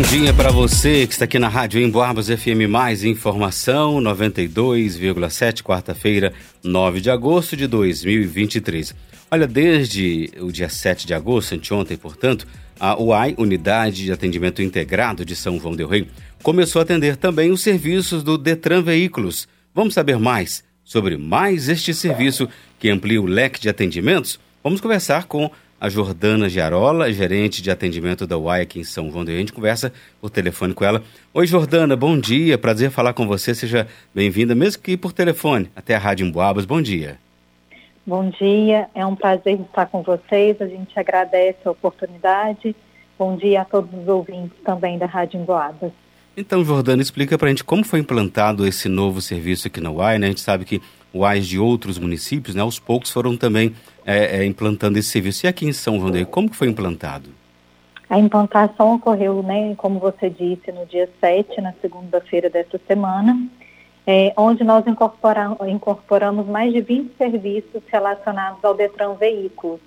bom dia para você que está aqui na Rádio Emboabas FM Mais Informação 92,7, quarta-feira, 9 de agosto de 2023. Olha, desde o dia 7 de agosto, anteontem, portanto, a UAI, Unidade de Atendimento Integrado de São João del Rei, começou a atender também os serviços do Detran Veículos. Vamos saber mais sobre mais este serviço que amplia o leque de atendimentos? Vamos conversar com a Jordana Giarola, gerente de atendimento da UAI aqui em São João del Rei. A gente conversa por telefone com ela. Oi, Jordana, bom dia. Prazer falar com você. Seja bem-vinda, mesmo que por telefone, até a Rádio Emboabas. Bom dia. Bom dia, é um prazer estar com vocês. A gente agradece a oportunidade. Bom dia a todos os ouvintes também da Rádio Emboabas. Então, Jordana, explica para a gente como foi implantado esse novo serviço aqui na UAI, né? A gente sabe que UAIs de outros municípios, né, aos poucos foram também é, é, implantando esse serviço. E aqui em São João como que foi implantado? A implantação ocorreu, né, como você disse, no dia 7, na segunda-feira desta semana, é, onde nós incorporamos, incorporamos mais de 20 serviços relacionados ao Detran Veículos.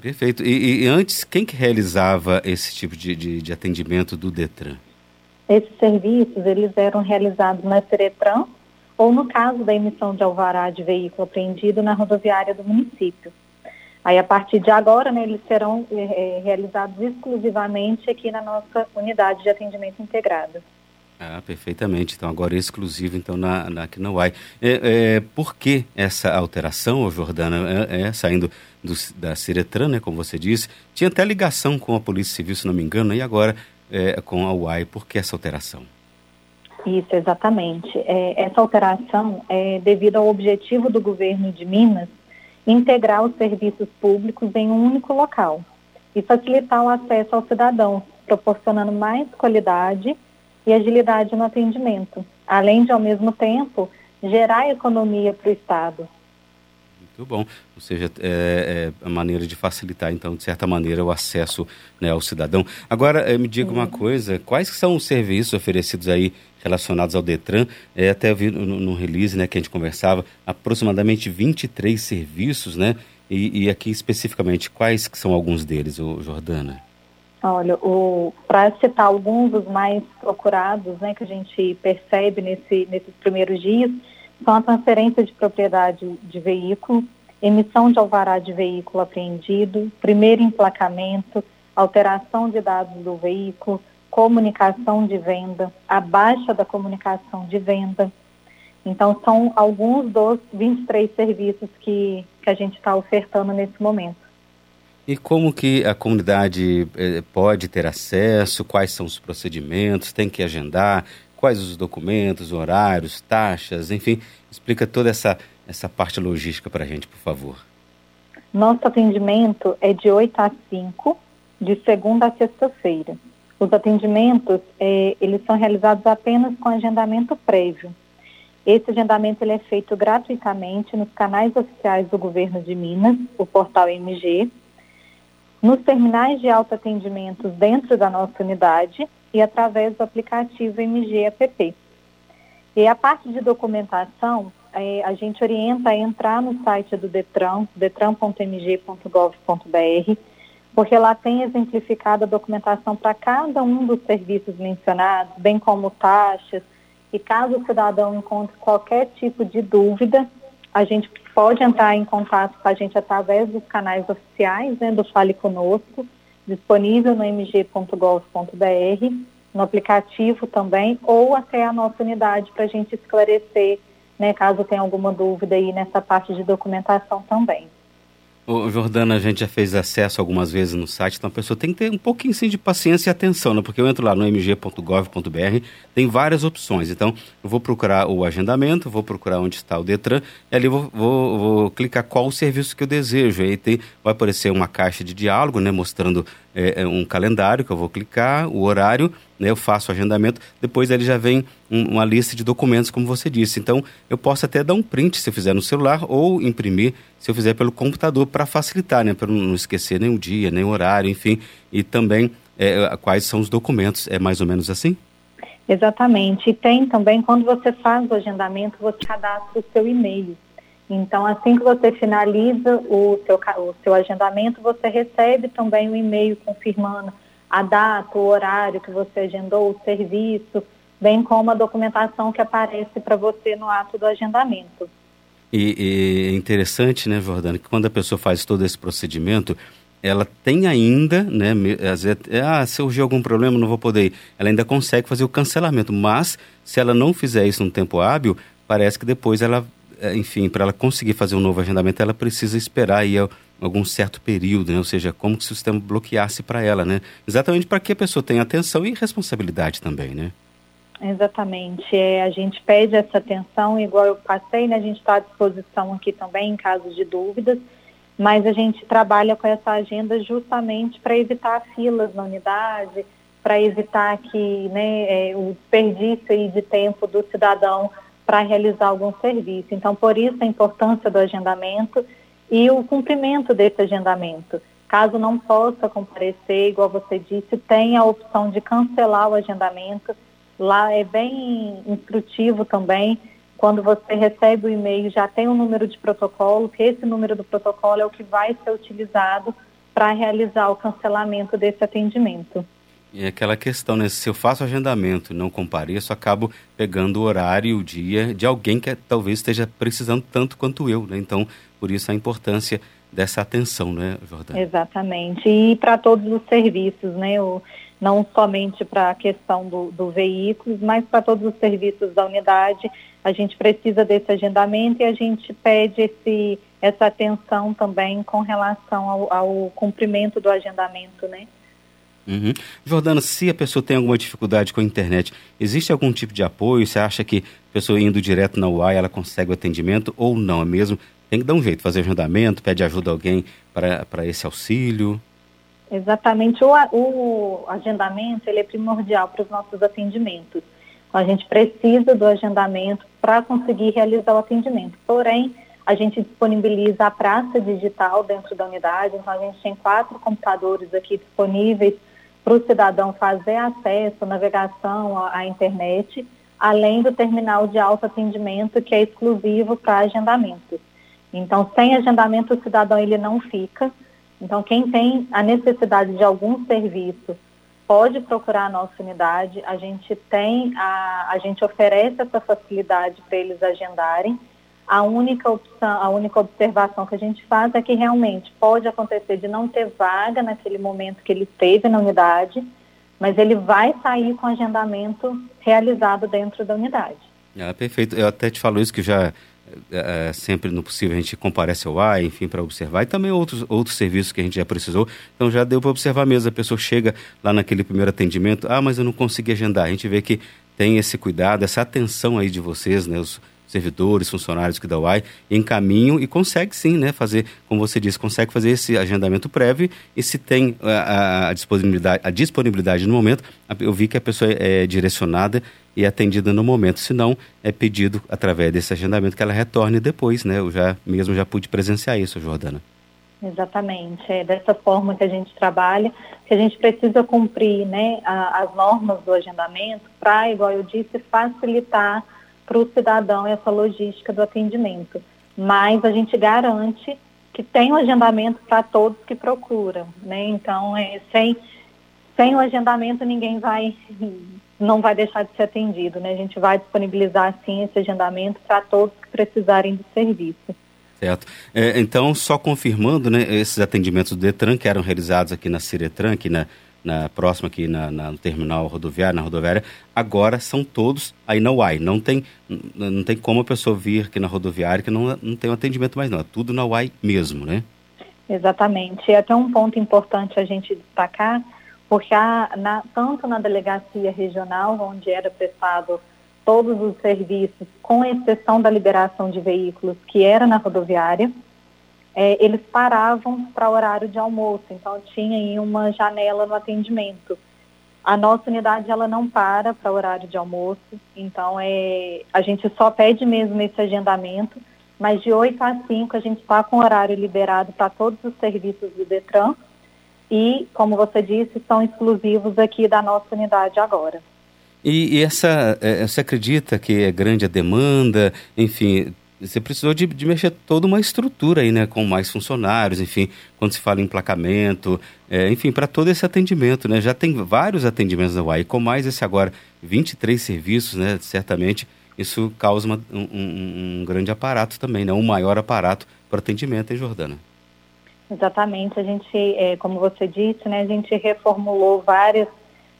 Perfeito. E, e, antes, quem que realizava esse tipo de, de, de atendimento do Detran? Esses serviços, eles eram realizados na Seretran ou no caso da emissão de alvará de veículo apreendido na rodoviária do município. Aí, a partir de agora, né, eles serão é, realizados exclusivamente aqui na nossa unidade de atendimento integrado. Ah, perfeitamente. Então, agora é exclusivo então, na, na, aqui. É, é, por que essa alteração, Jordana, é, é, saindo do, da Ciretran, né, como você disse? Tinha até ligação com a Polícia Civil, se não me engano, e agora é, com a UAI. Por que essa alteração? Isso, exatamente. É, essa alteração é devido ao objetivo do governo de Minas integrar os serviços públicos em um único local e facilitar o acesso ao cidadão, proporcionando mais qualidade e agilidade no atendimento, além de, ao mesmo tempo, gerar economia para o Estado. Muito bom. Ou seja, é, é, a maneira de facilitar, então, de certa maneira, o acesso né, ao cidadão. Agora, é, me diga uma coisa, quais são os serviços oferecidos aí relacionados ao Detran? É, até vi no, no, release né, que a gente conversava, aproximadamente 23 serviços, né? E, e aqui especificamente, quais que são alguns deles, o Jordana? Olha, para citar alguns dos mais procurados, né, que a gente percebe nesse, nesses primeiros dias, são a transferência de propriedade de veículo, emissão de alvará de veículo apreendido, primeiro emplacamento, alteração de dados do veículo, comunicação de venda, a baixa da comunicação de venda. Então, são alguns dos 23 serviços que, que a gente está ofertando nesse momento. E como que a comunidade eh, pode ter acesso? Quais são os procedimentos? Tem que agendar? Quais os documentos, horários, taxas, enfim, explica toda essa, essa parte logística para a gente, por favor. Nosso atendimento é de 8 a 5, de segunda a sexta-feira. Os atendimentos, é, eles são realizados apenas com agendamento prévio. Esse agendamento ele é feito gratuitamente nos canais oficiais do governo de Minas, o portal MG, nos terminais de autoatendimento dentro da nossa unidade e através do aplicativo MG App. E a parte de documentação, é, a gente orienta a entrar no site do Detran, detran.mg.gov.br, porque lá tem exemplificada a documentação para cada um dos serviços mencionados, bem como taxas, e caso o cidadão encontre qualquer tipo de dúvida, a gente pode entrar em contato com a gente através dos canais oficiais né, do Fale Conosco, disponível no mg.gov.br, no aplicativo também, ou até a nossa unidade para a gente esclarecer, né, caso tenha alguma dúvida aí nessa parte de documentação também. Ô, Jordana, a gente já fez acesso algumas vezes no site, então a pessoa tem que ter um pouquinho sim, de paciência e atenção, né? porque eu entro lá no mg.gov.br, tem várias opções. Então, eu vou procurar o agendamento, vou procurar onde está o Detran, e ali vou, vou, vou clicar qual o serviço que eu desejo. Aí tem, vai aparecer uma caixa de diálogo, né, mostrando é, é, um calendário que eu vou clicar, o horário, né, eu faço o agendamento, depois ele já vem um, uma lista de documentos, como você disse. Então, eu posso até dar um print se eu fizer no celular ou imprimir se eu fizer pelo computador para facilitar, né, para não esquecer nem o dia, nem o horário, enfim, e também é, quais são os documentos. É mais ou menos assim? Exatamente. E tem também, quando você faz o agendamento, você cadastra o seu e-mail. Então, assim que você finaliza o seu, o seu agendamento, você recebe também um e-mail confirmando a data, o horário que você agendou, o serviço, bem como a documentação que aparece para você no ato do agendamento. E, é interessante, né, Jordana, que quando a pessoa faz todo esse procedimento, ela tem ainda, né, às vezes, ah, surgiu algum problema, não vou poder ir. Ela ainda consegue fazer o cancelamento, mas se ela não fizer isso no tempo hábil, parece que depois ela, é, enfim, para ela conseguir fazer um novo agendamento, ela precisa esperar aí algum certo período, né? ou seja, como que o sistema bloqueasse para ela, né? Exatamente para que a pessoa tenha atenção e responsabilidade também, né? Exatamente. É, a gente pede essa atenção, igual eu passei, né? A gente está à disposição aqui também em caso de dúvidas, mas a gente trabalha com essa agenda justamente para evitar filas na unidade, para evitar que né, é, o desperdício de tempo do cidadão para realizar algum serviço. Então, por isso a importância do agendamento e o cumprimento desse agendamento. Caso não possa comparecer, igual você disse, tem a opção de cancelar o agendamento Lá é bem instrutivo também. Quando você recebe o e-mail, já tem um número de protocolo, que esse número do protocolo é o que vai ser utilizado para realizar o cancelamento desse atendimento. E aquela questão, né? Se eu faço agendamento e não compareço, acabo pegando o horário e o dia de alguém que talvez esteja precisando tanto quanto eu, né? Então, por isso a importância dessa atenção, né, Jordana? Exatamente. E para todos os serviços, né? O, não somente para a questão do, do veículo, mas para todos os serviços da unidade. A gente precisa desse agendamento e a gente pede esse, essa atenção também com relação ao, ao cumprimento do agendamento, né? Uhum. Jordana, se a pessoa tem alguma dificuldade com a internet, existe algum tipo de apoio? Você acha que a pessoa indo direto na UAI ela consegue o atendimento ou não? É mesmo? Tem que dar um jeito, fazer agendamento, pede ajuda a alguém para esse auxílio? Exatamente. O, o agendamento ele é primordial para os nossos atendimentos. Então, a gente precisa do agendamento para conseguir realizar o atendimento. Porém, a gente disponibiliza a praça digital dentro da unidade. Então, a gente tem quatro computadores aqui disponíveis para o cidadão fazer acesso, navegação à, internet, além do terminal de autoatendimento, que é exclusivo para agendamento. Então, sem agendamento, o cidadão ele não fica. Então, quem tem a necessidade de algum serviço pode procurar a nossa unidade. A gente tem, a, a gente oferece essa facilidade para eles agendarem. A única opção, a única observação que a gente faz é que realmente pode acontecer de não ter vaga naquele momento que ele esteve na unidade, mas ele vai sair com agendamento realizado dentro da unidade. Ah, perfeito. Eu até te falo isso que já é, é, sempre no possível a gente comparece ao ar, enfim, para observar, e também outros, outros serviços que a gente já precisou. Então já deu para observar mesmo, a pessoa chega lá naquele primeiro atendimento, ah, mas eu não consegui agendar. A gente vê que tem esse cuidado, essa atenção aí de vocês, né, os servidores, funcionários que da UAI, encaminham e consegue sim, né, fazer, como você disse, consegue fazer esse agendamento prévio e se tem a, a disponibilidade, a disponibilidade no momento, eu vi que a pessoa é direcionada e atendida no momento. Se não, é pedido através desse agendamento que ela retorne depois, né? Eu já mesmo já pude presenciar isso, Jordana. Exatamente, é dessa forma que a gente trabalha, que a gente precisa cumprir né, a, as normas do agendamento para, igual eu disse, facilitar para o cidadão essa logística do atendimento. Mas a gente garante que tem o um agendamento para todos que procuram, né? Então, é, sem, sem o agendamento ninguém vai não vai deixar de ser atendido, né? A gente vai disponibilizar sim esse agendamento para todos que precisarem do serviço. Certo. É, então, só confirmando, né, esses atendimentos do Detran que eram realizados aqui na Ciretran, aqui na, na próxima aqui na, na, no terminal rodoviário, na rodoviária, agora são todos aí na UAI. Não tem, não tem como a pessoa vir aqui na rodoviária que não, não tem um atendimento mais não. É tudo na UAI mesmo, né? Exatamente. E até um ponto importante a gente destacar porque há, na, tanto na delegacia regional, onde era prestado todos os serviços, com exceção da liberação de veículos, que era na rodoviária, é, eles paravam para horário de almoço, então tinha aí uma janela no atendimento. A nossa unidade ela não para para horário de almoço, então é, a gente só pede mesmo esse agendamento, mas de 8 a 5 a gente está com horário liberado para todos os serviços do Detran, e, como você disse, são exclusivos aqui da nossa unidade agora. E, e essa, é, você acredita que é grande a demanda? Enfim, você precisou de, de, mexer toda uma estrutura aí, né, com mais funcionários, enfim, quando se fala em emplacamento, é, enfim, para todo esse atendimento, né, já tem vários atendimentos da UAI, com mais esse agora 23 serviços, né, certamente isso causa uma, um, um, um, grande aparato também, né, um maior aparato para atendimento em Jordana. Exatamente, a gente, é, como você disse, né, a gente reformulou várias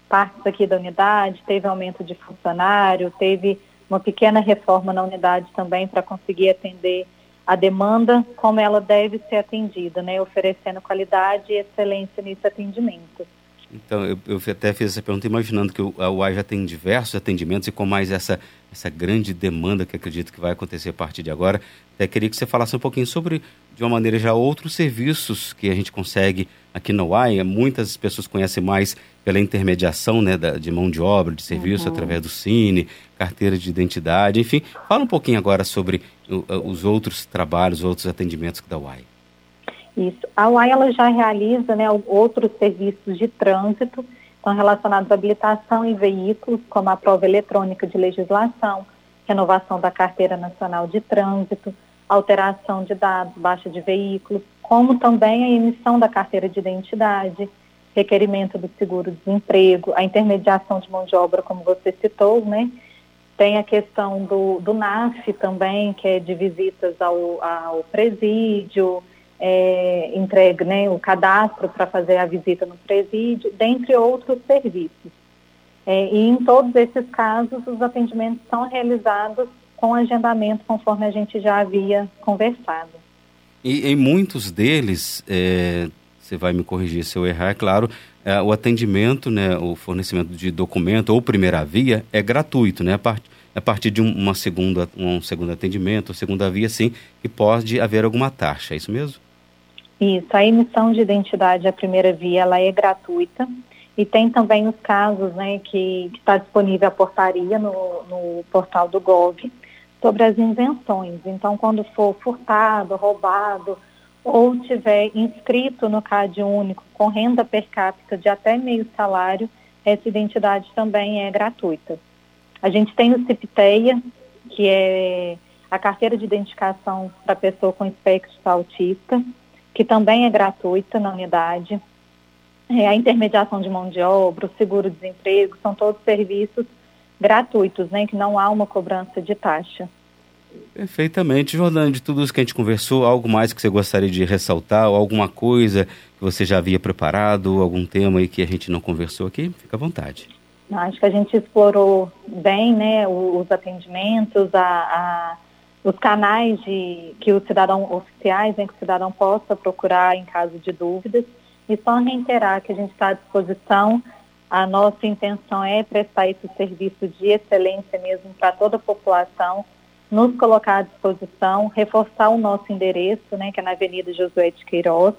partes aqui da unidade, teve aumento de funcionário, teve uma pequena reforma na unidade também para conseguir atender a demanda como ela deve ser atendida, né, oferecendo qualidade e excelência nesse atendimento. Então, eu, eu até fiz essa pergunta imaginando que a UAI já tem diversos atendimentos e com mais essa, essa grande demanda que acredito que vai acontecer a partir de agora, até queria que você falasse um pouquinho sobre, de uma maneira já, outros serviços que a gente consegue aqui na UAI. Muitas pessoas conhecem mais pela intermediação né, da, de mão de obra, de serviço, uhum. através do Cine, carteira de identidade, enfim. Fala um pouquinho agora sobre o, os outros trabalhos, outros atendimentos da UAI. Isso. A UAI ela já realiza né, outros serviços de trânsito, relacionados à habilitação em veículos, como a prova eletrônica de legislação, renovação da carteira nacional de trânsito, alteração de dados, baixa de veículos, como também a emissão da carteira de identidade, requerimento do seguro-desemprego, a intermediação de mão de obra, como você citou, né? Tem a questão do, do NAF também, que é de visitas ao, ao presídio, é, entregue né, o cadastro para fazer a visita no presídio, dentre outros serviços. É, e em todos esses casos, os atendimentos são realizados com agendamento, conforme a gente já havia conversado. E em muitos deles, é, você vai me corrigir se eu errar, é claro, é, o atendimento, né, o fornecimento de documento ou primeira via é gratuito, né? A, part, a partir de uma segunda, um segundo atendimento, segunda via, sim, que pode haver alguma taxa, é isso mesmo? Isso, a emissão de identidade à primeira via, ela é gratuita, e tem também os casos, né, que está disponível a portaria no, no portal do GOV, sobre as invenções. Então, quando for furtado, roubado, ou tiver inscrito no CAD único com renda per capita de até meio salário, essa identidade também é gratuita. A gente tem o CIPTEIA, que é a carteira de identificação para pessoa com espectro autista, que também é gratuita na unidade. É, a intermediação de mão de obra, o seguro-desemprego, são todos serviços gratuitos, né, que não há uma cobrança de taxa. Perfeitamente. Jordana, de tudo isso que a gente conversou, algo mais que você gostaria de ressaltar, ou alguma coisa que você já havia preparado, algum tema aí que a gente não conversou aqui? Fica à vontade. Acho que a gente explorou bem né, os atendimentos, a, a, os canais de, que o cidadão oficiais, né, que o cidadão possa procurar em caso de dúvidas. E só reiterar que a gente está à disposição. A nossa intenção é prestar esse serviço de excelência mesmo para toda a população nos colocar à disposição, reforçar o nosso endereço, né, que é na Avenida Josué de Queiroz,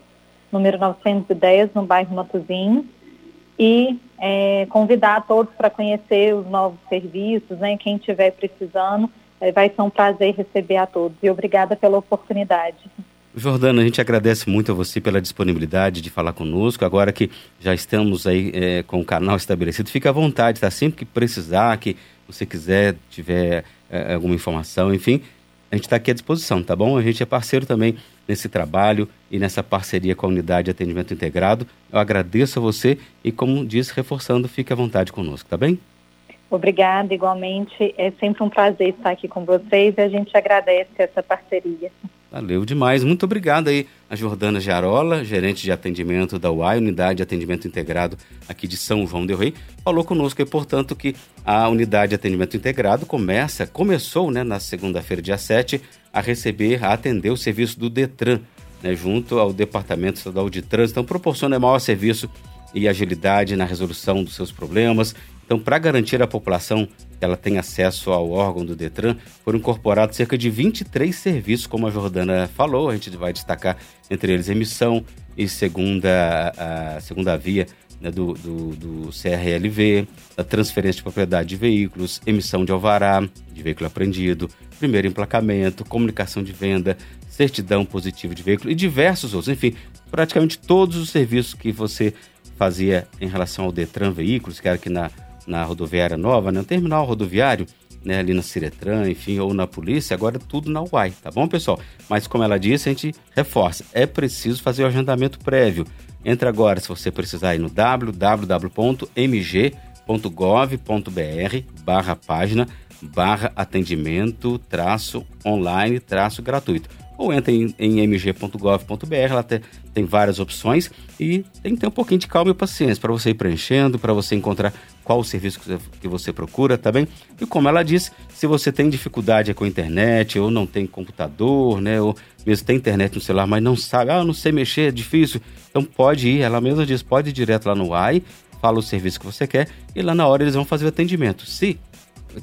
número 910, no bairro Matozinhos, e é, convidar todos para conhecer os novos serviços, né, quem estiver precisando, vai ser um prazer receber a todos. E obrigada pela oportunidade. Jordana, a gente agradece muito a você pela disponibilidade de falar conosco. Agora que já estamos aí é, com o canal estabelecido, fique à vontade, tá? Sempre que precisar, que você quiser, tiver é, alguma informação, enfim, a gente está aqui à disposição, tá bom? A gente é parceiro também nesse trabalho e nessa parceria com a Unidade de Atendimento Integrado. Eu agradeço a você e, como disse, reforçando, fique à vontade conosco, tá bem? Obrigada, igualmente. É sempre um prazer estar aqui com vocês e a gente agradece essa parceria. Valeu demais. Muito obrigado aí a Jordana Jarola, gerente de atendimento da UAI, Unidade de Atendimento Integrado aqui de São João del Rei, falou conosco e, portanto, que a Unidade de Atendimento Integrado começa, começou né, na segunda-feira, dia 7, a receber, a atender o serviço do DETRAN, né, junto ao Departamento Estadual de Trânsito. Então, proporciona maior serviço e agilidade na resolução dos seus problemas então, para garantir à população que ela tenha acesso ao órgão do Detran, foram incorporados cerca de 23 serviços, como a Jordana falou, a gente vai destacar entre eles emissão e segunda, a segunda via né, do, do, do, CRLV, a transferência de propriedade de veículos, emissão de alvará de veículo apreendido, primeiro emplacamento, comunicação de venda, certidão positiva de veículo e diversos outros. Enfim, praticamente todos os serviços que você fazia em relação ao Detran Veículos, que era aqui na na rodoviária nova, né, no terminal rodoviário, né, ali na Ciretran, enfim, ou na polícia, agora é tudo na UAI, tá bom, pessoal? Mas como ela disse, a gente reforça, é preciso fazer o agendamento prévio. Entre agora, se você precisar, ir no www.mg.gov.br barra página barra atendimento traço online traço gratuito ou entra em, em mg.gov.br, lá tem, tem várias opções e tem que ter um pouquinho de calma e paciência para você ir preenchendo, para você encontrar qual o serviço que você, que você procura, tá bem? E como ela disse, se você tem dificuldade com a internet ou não tem computador, né, ou mesmo tem internet no celular, mas não sabe, ah, não sei mexer, é difícil, então pode ir, ela mesma diz, pode ir direto lá no AI, fala o serviço que você quer e lá na hora eles vão fazer o atendimento. Se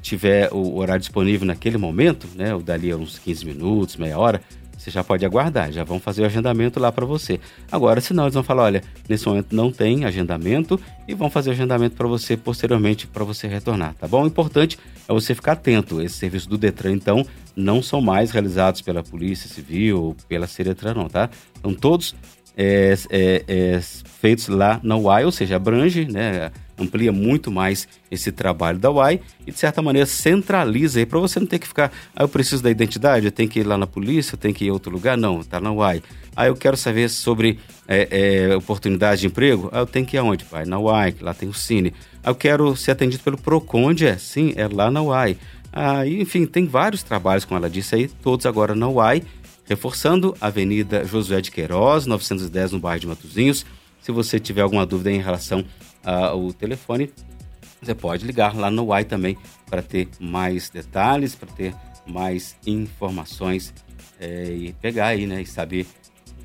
tiver o horário disponível naquele momento, né, ou dali a uns 15 minutos, meia hora, você já pode aguardar, já vão fazer o agendamento lá para você. Agora, senão eles vão falar, olha, nesse momento não tem agendamento e vão fazer o agendamento para você posteriormente para você retornar, tá bom? O importante é você ficar atento. Esse serviço do Detran, então, não são mais realizados pela Polícia Civil ou pela Ciretran, não, tá? São todos é, é, é, feitos lá na UAI, ou seja, abrange, né? Amplia muito mais esse trabalho da UAI e, de certa maneira, centraliza aí para você não ter que ficar, ah, eu preciso da identidade, eu tenho que ir lá na polícia, eu tenho que ir em outro lugar. Não, está na UAI. Ah, eu quero saber sobre é, é, oportunidade de emprego. Ah, eu tenho que ir aonde, pai? Na UAI, lá tem o Cine. Ah, eu quero ser atendido pelo Proconde, é? Sim, é lá na UAI. Ah, enfim, tem vários trabalhos, como ela disse aí, todos agora na UAI, reforçando Avenida Josué de Queiroz, 910, no bairro de Matozinhos. Se você tiver alguma dúvida em relação uh, o telefone, você pode ligar lá no UAI também para ter mais detalhes, para ter mais informações é, e pegar aí, né, e saber,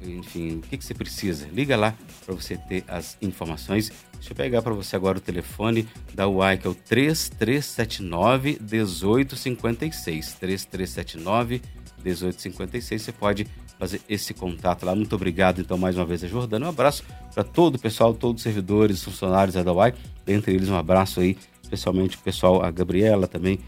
enfim, o que, que você precisa. Liga lá para você ter as informações. Deixa eu pegar para você agora o telefone da UAI, que é o 3379 1856. 3379 1856. Você pode fazer esse contato lá. Muito obrigado, então, mais uma vez a Jordana. Um abraço para todo o pessoal, todos os servidores, funcionários da UAI. Dentre eles, um abraço aí, especialmente o pessoal, a Gabriela também,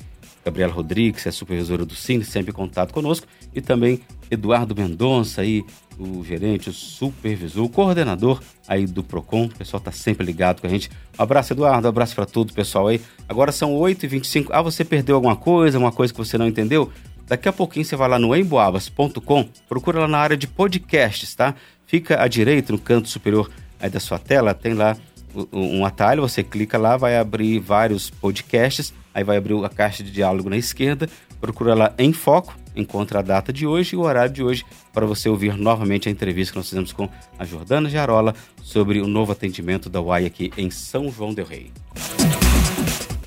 Gabriela Rodrigues, é supervisora do Cine, sempre em contato conosco, e também Eduardo Mendonça, aí, o gerente, o supervisor, o coordenador aí do PROCON. O pessoal tá sempre ligado com a gente. Um abraço, Eduardo, um abraço para todo o pessoal aí. Agora são 8h25. Ah, você perdeu alguma coisa, uma coisa que você não entendeu? Daqui a pouquinho você vai lá no emboabas.com, procura lá na área de podcasts, tá? Fica à direita, no canto superior da sua tela, tem lá um atalho, você clica lá, vai abrir vários podcasts, aí vai abrir a caixa de diálogo na esquerda, procura lá em foco, encontra a data de hoje e o horário de hoje para você ouvir novamente a entrevista que nós fizemos com a Jordana Jarola sobre o novo atendimento da UAI aqui em São João del Rei.